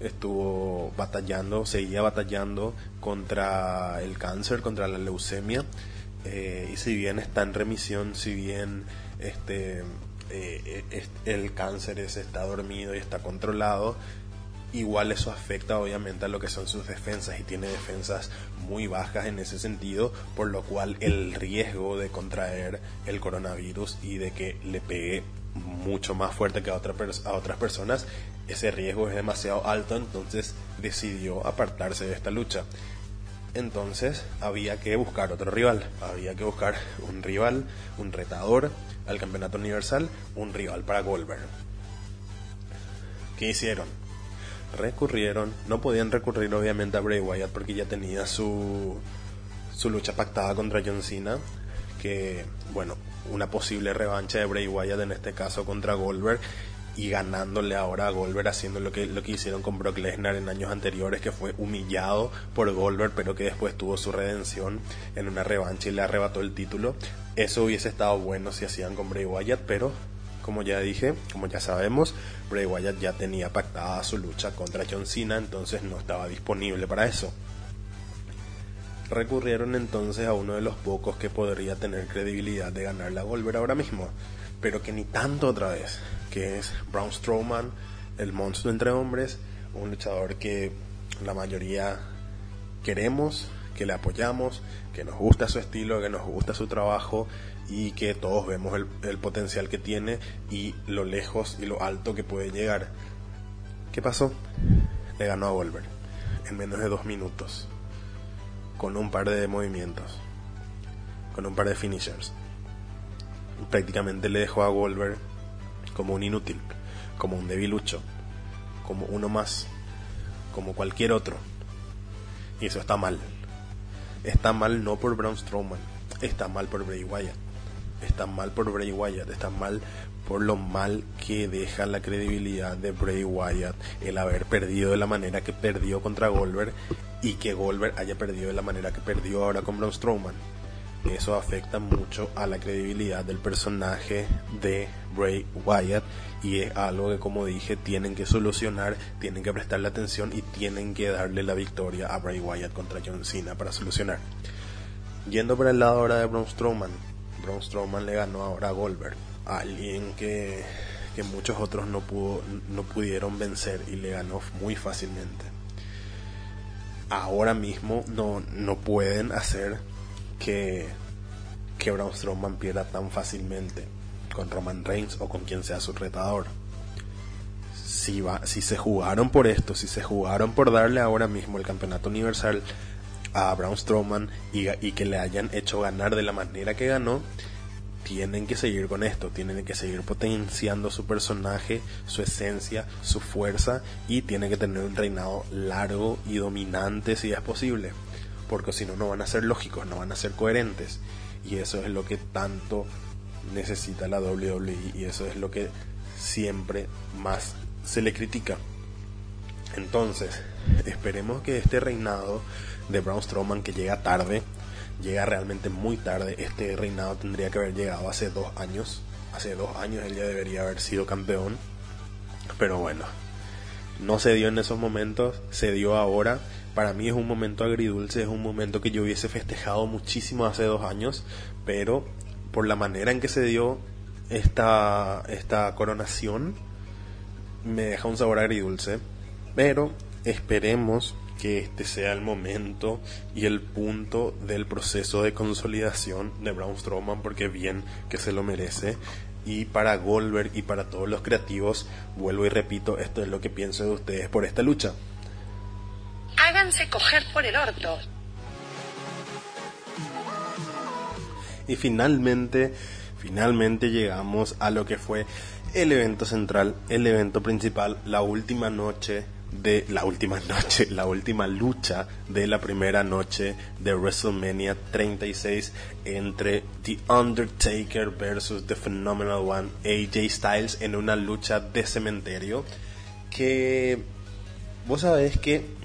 estuvo batallando, seguía batallando contra el cáncer, contra la leucemia, eh, y si bien está en remisión, si bien este, eh, el cáncer está dormido y está controlado, igual eso afecta obviamente a lo que son sus defensas y tiene defensas muy bajas en ese sentido, por lo cual el riesgo de contraer el coronavirus y de que le pegue mucho más fuerte que a, otra a otras personas, ese riesgo es demasiado alto, entonces decidió apartarse de esta lucha. Entonces había que buscar otro rival, había que buscar un rival, un retador al campeonato universal, un rival para Goldberg. ¿Qué hicieron? Recurrieron, no podían recurrir obviamente a Bray Wyatt porque ya tenía su, su lucha pactada contra John Cena, que bueno, una posible revancha de Bray Wyatt en este caso contra Goldberg y ganándole ahora a Goldberg haciendo lo que, lo que hicieron con Brock Lesnar en años anteriores, que fue humillado por Goldberg, pero que después tuvo su redención en una revancha y le arrebató el título. Eso hubiese estado bueno si hacían con Bray Wyatt, pero como ya dije, como ya sabemos, Bray Wyatt ya tenía pactada su lucha contra John Cena, entonces no estaba disponible para eso. Recurrieron entonces a uno de los pocos que podría tener credibilidad de ganar la Goldberg ahora mismo, pero que ni tanto otra vez, que es Braun Strowman, el monstruo entre hombres, un luchador que la mayoría queremos, que le apoyamos, que nos gusta su estilo, que nos gusta su trabajo y que todos vemos el, potencial que tiene y lo lejos y lo alto que puede llegar. ¿Qué pasó? Le ganó a Volver en menos de dos minutos, con un par de movimientos, con un par de finishers. Prácticamente le dejó a Wolver como un inútil, como un debilucho, como uno más, como cualquier otro. Y eso está mal. Está mal no por Braun Strowman, está mal por Bray Wyatt. Está mal por Bray Wyatt, está mal por lo mal que deja la credibilidad de Bray Wyatt el haber perdido de la manera que perdió contra Goldberg y que Goldberg haya perdido de la manera que perdió ahora con Braun Strowman eso afecta mucho a la credibilidad del personaje de Bray Wyatt y es algo que como dije tienen que solucionar, tienen que prestarle atención y tienen que darle la victoria a Bray Wyatt contra John Cena para solucionar. Yendo por el lado ahora de Braun Strowman, Braun Strowman le ganó ahora a Goldberg, alguien que, que muchos otros no, pudo, no pudieron vencer y le ganó muy fácilmente. Ahora mismo no, no pueden hacer que, que Braun Strowman pierda tan fácilmente con Roman Reigns o con quien sea su retador. Si, va, si se jugaron por esto, si se jugaron por darle ahora mismo el campeonato universal a Braun Strowman y, y que le hayan hecho ganar de la manera que ganó, tienen que seguir con esto, tienen que seguir potenciando su personaje, su esencia, su fuerza y tienen que tener un reinado largo y dominante si es posible porque si no, no van a ser lógicos, no van a ser coherentes. Y eso es lo que tanto necesita la WWE y eso es lo que siempre más se le critica. Entonces, esperemos que este reinado de Braun Strowman que llega tarde, llega realmente muy tarde. Este reinado tendría que haber llegado hace dos años. Hace dos años él ya debería haber sido campeón. Pero bueno, no se dio en esos momentos, se dio ahora para mí es un momento agridulce, es un momento que yo hubiese festejado muchísimo hace dos años, pero por la manera en que se dio esta, esta coronación, me deja un sabor agridulce. Pero esperemos que este sea el momento y el punto del proceso de consolidación de Braun Strowman, porque bien que se lo merece. Y para Goldberg y para todos los creativos, vuelvo y repito, esto es lo que pienso de ustedes por esta lucha háganse coger por el orto. Y finalmente, finalmente llegamos a lo que fue el evento central, el evento principal, la última noche de la última noche, la última lucha de la primera noche de WrestleMania 36 entre The Undertaker versus The Phenomenal One AJ Styles en una lucha de cementerio que vos sabés que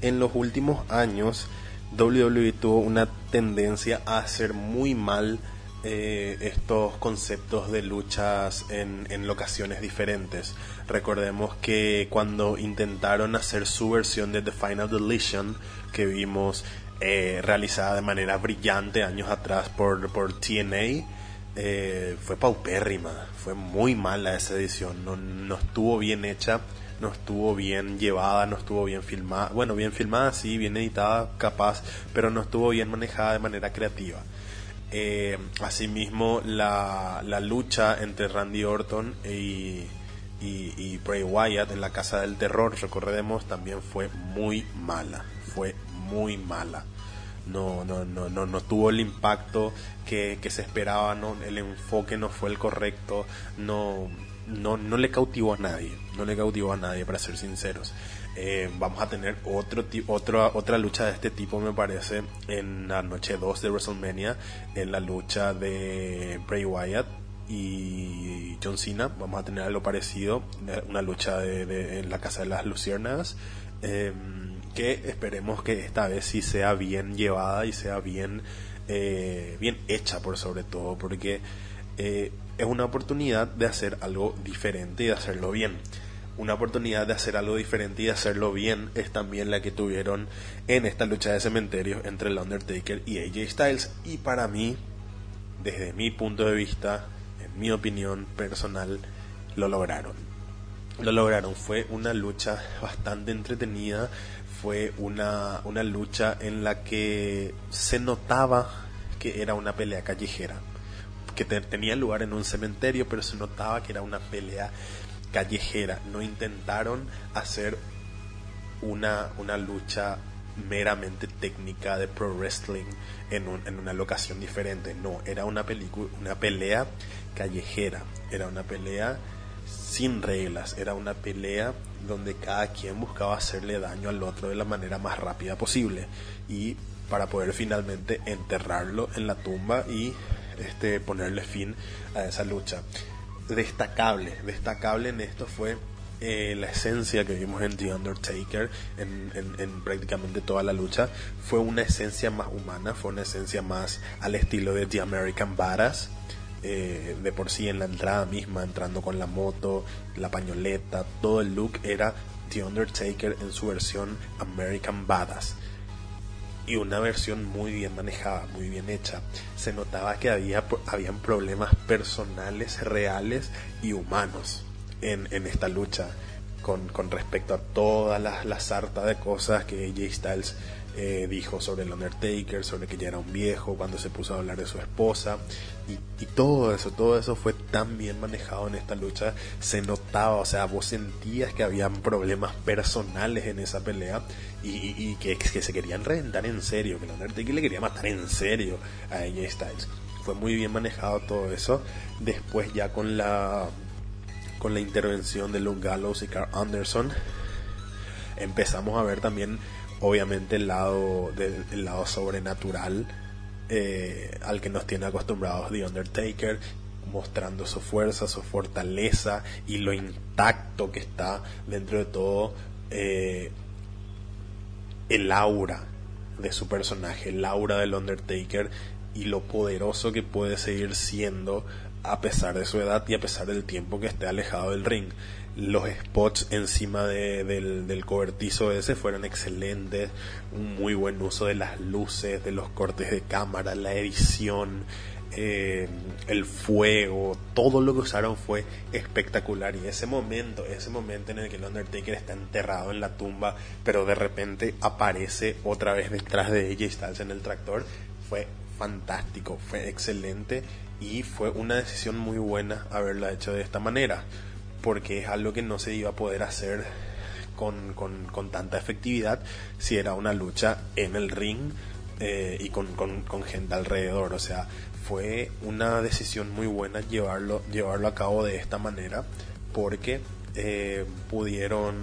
en los últimos años WWE tuvo una tendencia a hacer muy mal eh, estos conceptos de luchas en, en, locaciones diferentes. Recordemos que cuando intentaron hacer su versión de The Final Deletion, que vimos eh, realizada de manera brillante años atrás por, por TNA, eh, fue paupérrima, fue muy mala esa edición, no, no estuvo bien hecha no estuvo bien llevada, no estuvo bien filmada, bueno, bien filmada, sí, bien editada, capaz, pero no estuvo bien manejada de manera creativa. Eh, asimismo, la, la, lucha entre Randy Orton y, y, Bray Wyatt en la Casa del Terror, recordemos, también fue muy mala, fue muy mala. No, no, no, no, no tuvo el impacto que, que se esperaba, no, el enfoque no fue el correcto, no, no, no le cautivó a nadie, no le cautivó a nadie, para ser sinceros. Eh, vamos a tener otro otra, otra lucha de este tipo, me parece, en la noche 2 de WrestleMania, en la lucha de Bray Wyatt y John Cena. Vamos a tener algo parecido, una lucha en la Casa de las Luciérnagas. Em, que esperemos que esta vez sí sea bien llevada y sea bien, eh, bien hecha por sobre todo, porque eh, es una oportunidad de hacer algo diferente y de hacerlo bien. Una oportunidad de hacer algo diferente y de hacerlo bien es también la que tuvieron en esta lucha de cementerio entre el Undertaker y AJ Styles. Y para mí, desde mi punto de vista, en mi opinión personal, lo lograron. Lo lograron. Fue una lucha bastante entretenida. Fue una, una lucha en la que se notaba que era una pelea callejera que tenía lugar en un cementerio, pero se notaba que era una pelea callejera. No intentaron hacer una, una lucha meramente técnica de pro wrestling en, en una locación diferente. No, era una, una pelea callejera, era una pelea sin reglas, era una pelea donde cada quien buscaba hacerle daño al otro de la manera más rápida posible y para poder finalmente enterrarlo en la tumba y este, ponerle fin a esa lucha. Destacable, destacable en esto fue eh, la esencia que vimos en The Undertaker en, en, prácticamente toda la lucha fue una esencia más humana, fue una esencia más al estilo de The American Badass. Eh, de por sí en la entrada misma, entrando con la moto, la pañoleta, todo el look era The Undertaker en su versión American Badass y una versión muy bien manejada, muy bien hecha. Se notaba que había habían problemas personales, reales y humanos en, en esta lucha con, con, respecto a todas las la sarta de cosas que AJ Styles eh, dijo sobre el Undertaker, sobre que ya era un viejo, cuando se puso a hablar de su esposa, y, todo eso, todo eso fue tan bien manejado en esta lucha, se notaba, o sea, vos sentías que habían problemas personales en esa pelea y, que, se querían reventar en serio, que el Undertaker le quería matar en serio a AJ Styles. Fue muy bien manejado todo eso. Después ya con la con la intervención de Luke Gallows y Carl Anderson empezamos a ver también obviamente el lado, del, lado sobrenatural eh, al que nos tiene acostumbrados The Undertaker, mostrando su fuerza, su fortaleza y lo intacto que está dentro de todo eh, el aura de su personaje, el aura del Undertaker y lo poderoso que puede seguir siendo a pesar de su edad y a pesar del tiempo que esté alejado del ring los spots encima del, del, cobertizo ese fueron excelentes, un muy buen uso de las luces, de los cortes de cámara, la edición, eh, el fuego, todo lo que usaron fue espectacular. Y ese momento, ese momento en el que el Undertaker está enterrado en la tumba, pero de repente aparece otra vez detrás de ella y está en el tractor, fue fantástico, fue excelente y fue una decisión muy buena haberla hecho de esta manera porque es algo que no se iba a poder hacer con, con, tanta efectividad si era una lucha en el ring eh, y con, con, gente alrededor. O sea, fue una decisión muy buena llevarlo, llevarlo a cabo de esta manera porque eh, pudieron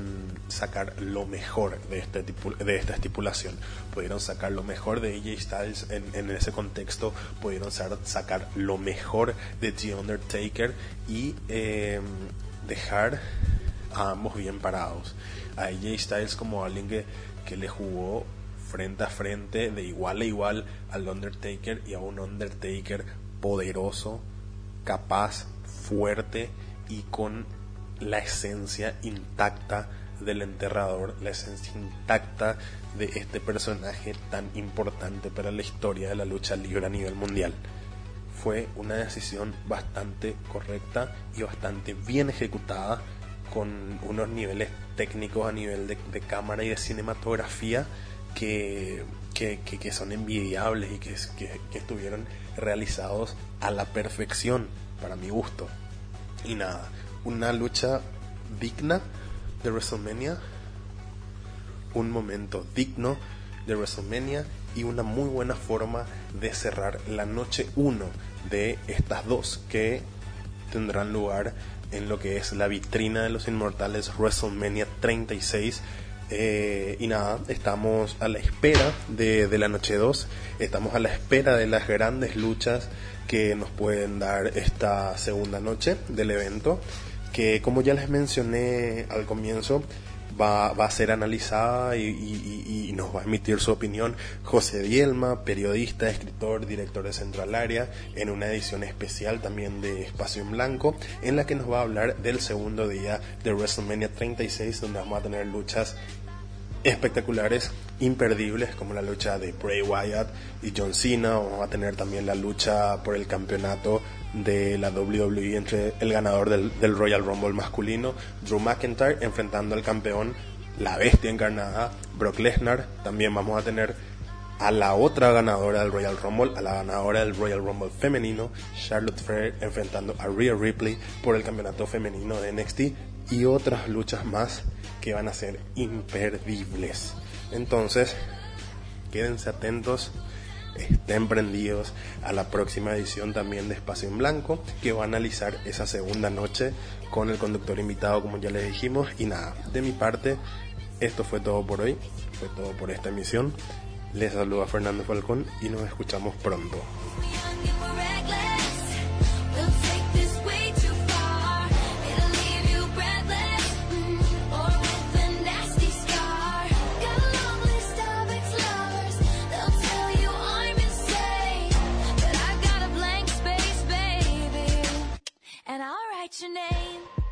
sacar lo mejor de, este de esta estipulación. Pudieron sacar lo mejor de AJ Styles en, ese contexto, pudieron sacar lo mejor de The Undertaker y eh, dejar a ambos bien parados. A AJ Styles como alguien que, que le jugó frente a frente, de igual a igual al Undertaker y a un Undertaker poderoso, capaz, fuerte y con la esencia intacta del enterrador, la esencia intacta de este personaje tan importante para la historia de la lucha libre a nivel mundial. Fue una decisión bastante correcta y bastante bien ejecutada con unos niveles técnicos a nivel de, cámara y de cinematografía que, que, son envidiables y que, que estuvieron realizados a la perfección para mi gusto. Y nada, una lucha digna de WrestleMania, un momento digno de WrestleMania y una muy buena forma de cerrar la noche 1 de estas dos que tendrán lugar en lo que es la vitrina de los inmortales WrestleMania 36 eh, y nada, estamos a la espera de, de, la noche 2, estamos a la espera de las grandes luchas que nos pueden dar esta segunda noche del evento que como ya les mencioné al comienzo, va, va a ser analizada y, nos va a emitir su opinión. José Dielma, periodista, escritor, director de Central Área, en una edición especial también de Espacio en Blanco, en la que nos va a hablar del segundo día de WrestleMania 36, donde vamos a tener luchas espectaculares, imperdibles, como la lucha de Bray Wyatt y John Cena, vamos a tener también la lucha por el campeonato de la WWE entre el ganador del, Royal Rumble masculino, Drew McIntyre, enfrentando al campeón, la bestia encarnada, Brock Lesnar. También vamos a tener a la otra ganadora del Royal Rumble, a la ganadora del Royal Rumble femenino, Charlotte Flair, enfrentando a Rhea Ripley por el campeonato femenino de NXT y otras luchas más que van a ser imperdibles. Entonces, quédense atentos estén prendidos a la próxima edición también de Espacio en Blanco, que va a analizar esa segunda noche con el conductor invitado, como ya les dijimos. Y nada, de mi parte, esto fue todo por hoy, fue todo por esta emisión. Les saluda Fernando Falcón y nos escuchamos pronto. write your name.